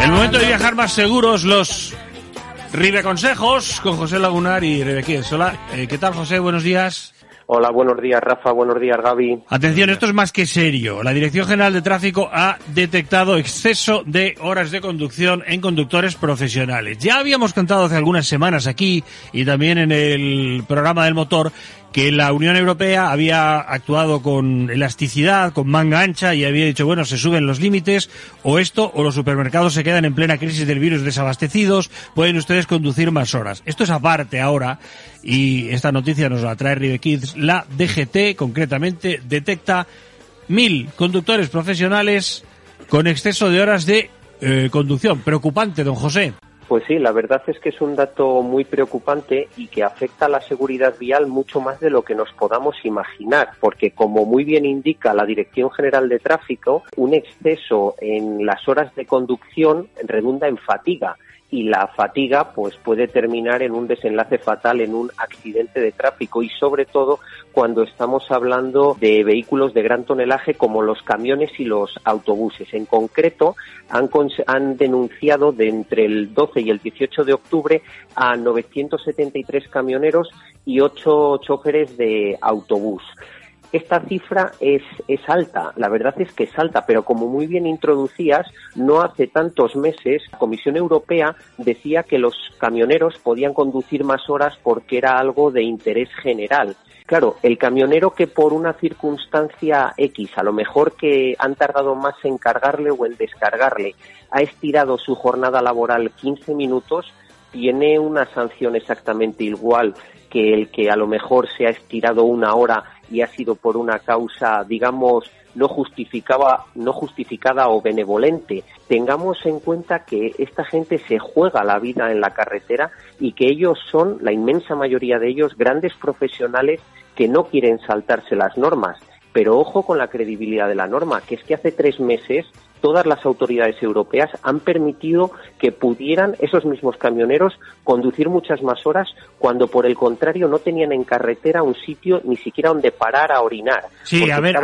El momento de viajar más seguros, los Ribe Consejos con José Lagunar y Rebequíes. Hola, eh, ¿qué tal José? Buenos días. Hola, buenos días Rafa, buenos días Gaby. Atención, esto es más que serio. La Dirección General de Tráfico ha detectado exceso de horas de conducción en conductores profesionales. Ya habíamos contado hace algunas semanas aquí y también en el programa del motor que la Unión Europea había actuado con elasticidad, con manga ancha y había dicho, bueno, se suben los límites o esto o los supermercados se quedan en plena crisis del virus desabastecidos, pueden ustedes conducir más horas. Esto es aparte ahora y esta noticia nos la trae Ribe Kids. La DGT concretamente detecta mil conductores profesionales con exceso de horas de eh, conducción. Preocupante, don José. Pues sí, la verdad es que es un dato muy preocupante y que afecta a la seguridad vial mucho más de lo que nos podamos imaginar, porque como muy bien indica la Dirección General de Tráfico, un exceso en las horas de conducción redunda en fatiga y la fatiga pues puede terminar en un desenlace fatal en un accidente de tráfico y sobre todo cuando estamos hablando de vehículos de gran tonelaje como los camiones y los autobuses. En concreto han, han denunciado de entre el 12 y el 18 de octubre a 973 camioneros y 8 choferes de autobús esta cifra es, es alta, la verdad es que es alta, pero como muy bien introducías, no hace tantos meses la Comisión Europea decía que los camioneros podían conducir más horas porque era algo de interés general. Claro, el camionero que por una circunstancia X, a lo mejor que han tardado más en cargarle o en descargarle, ha estirado su jornada laboral 15 minutos, tiene una sanción exactamente igual que el que a lo mejor se ha estirado una hora y ha sido por una causa, digamos, no justificaba, no justificada o benevolente. Tengamos en cuenta que esta gente se juega la vida en la carretera y que ellos son, la inmensa mayoría de ellos, grandes profesionales que no quieren saltarse las normas. Pero ojo con la credibilidad de la norma, que es que hace tres meses todas las autoridades europeas han permitido que pudieran esos mismos camioneros conducir muchas más horas cuando por el contrario no tenían en carretera un sitio ni siquiera donde parar a orinar. Sí, a ver,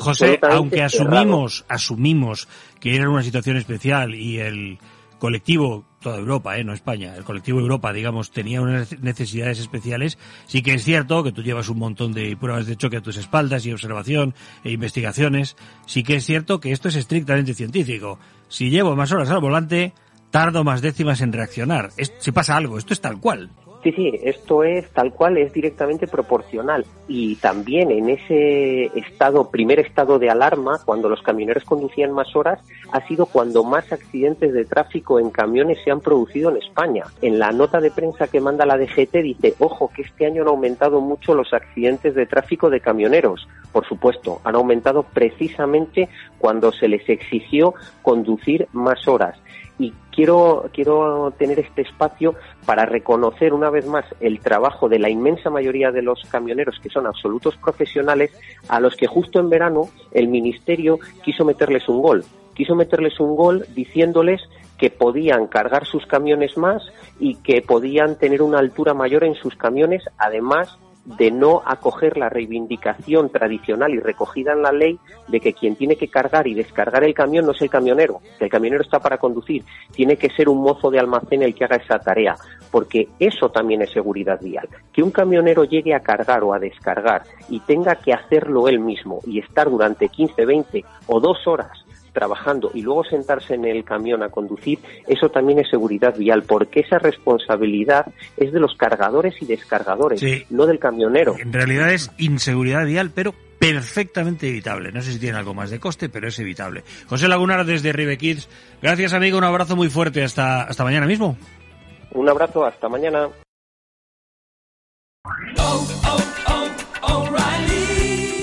José, aunque asumimos, asumimos que era una situación especial y el colectivo, toda Europa, ¿eh? no España, el colectivo Europa, digamos, tenía unas necesidades especiales, sí que es cierto que tú llevas un montón de pruebas de choque a tus espaldas y observación e investigaciones, sí que es cierto que esto es estrictamente científico. Si llevo más horas al volante, tardo más décimas en reaccionar. si pasa algo, esto es tal cual. Sí, sí, esto es tal cual, es directamente proporcional. Y también en ese estado, primer estado de alarma, cuando los camioneros conducían más horas, ha sido cuando más accidentes de tráfico en camiones se han producido en España. En la nota de prensa que manda la DGT dice, ojo, que este año han aumentado mucho los accidentes de tráfico de camioneros. Por supuesto, han aumentado precisamente cuando se les exigió conducir más horas y quiero, quiero tener este espacio para reconocer una vez más el trabajo de la inmensa mayoría de los camioneros que son absolutos profesionales a los que justo en verano el Ministerio quiso meterles un gol. Quiso meterles un gol diciéndoles que podían cargar sus camiones más y que podían tener una altura mayor en sus camiones, además de no acoger la reivindicación tradicional y recogida en la ley de que quien tiene que cargar y descargar el camión no es el camionero, que el camionero está para conducir, tiene que ser un mozo de almacén el que haga esa tarea, porque eso también es seguridad vial. Que un camionero llegue a cargar o a descargar y tenga que hacerlo él mismo y estar durante 15, 20 o dos horas trabajando y luego sentarse en el camión a conducir, eso también es seguridad vial, porque esa responsabilidad es de los cargadores y descargadores, no del camionero. En realidad es inseguridad vial, pero perfectamente evitable. No sé si tiene algo más de coste, pero es evitable. José Lagunar desde Ribe Kids. Gracias, amigo. Un abrazo muy fuerte. Hasta, hasta mañana mismo. Un abrazo. Hasta mañana.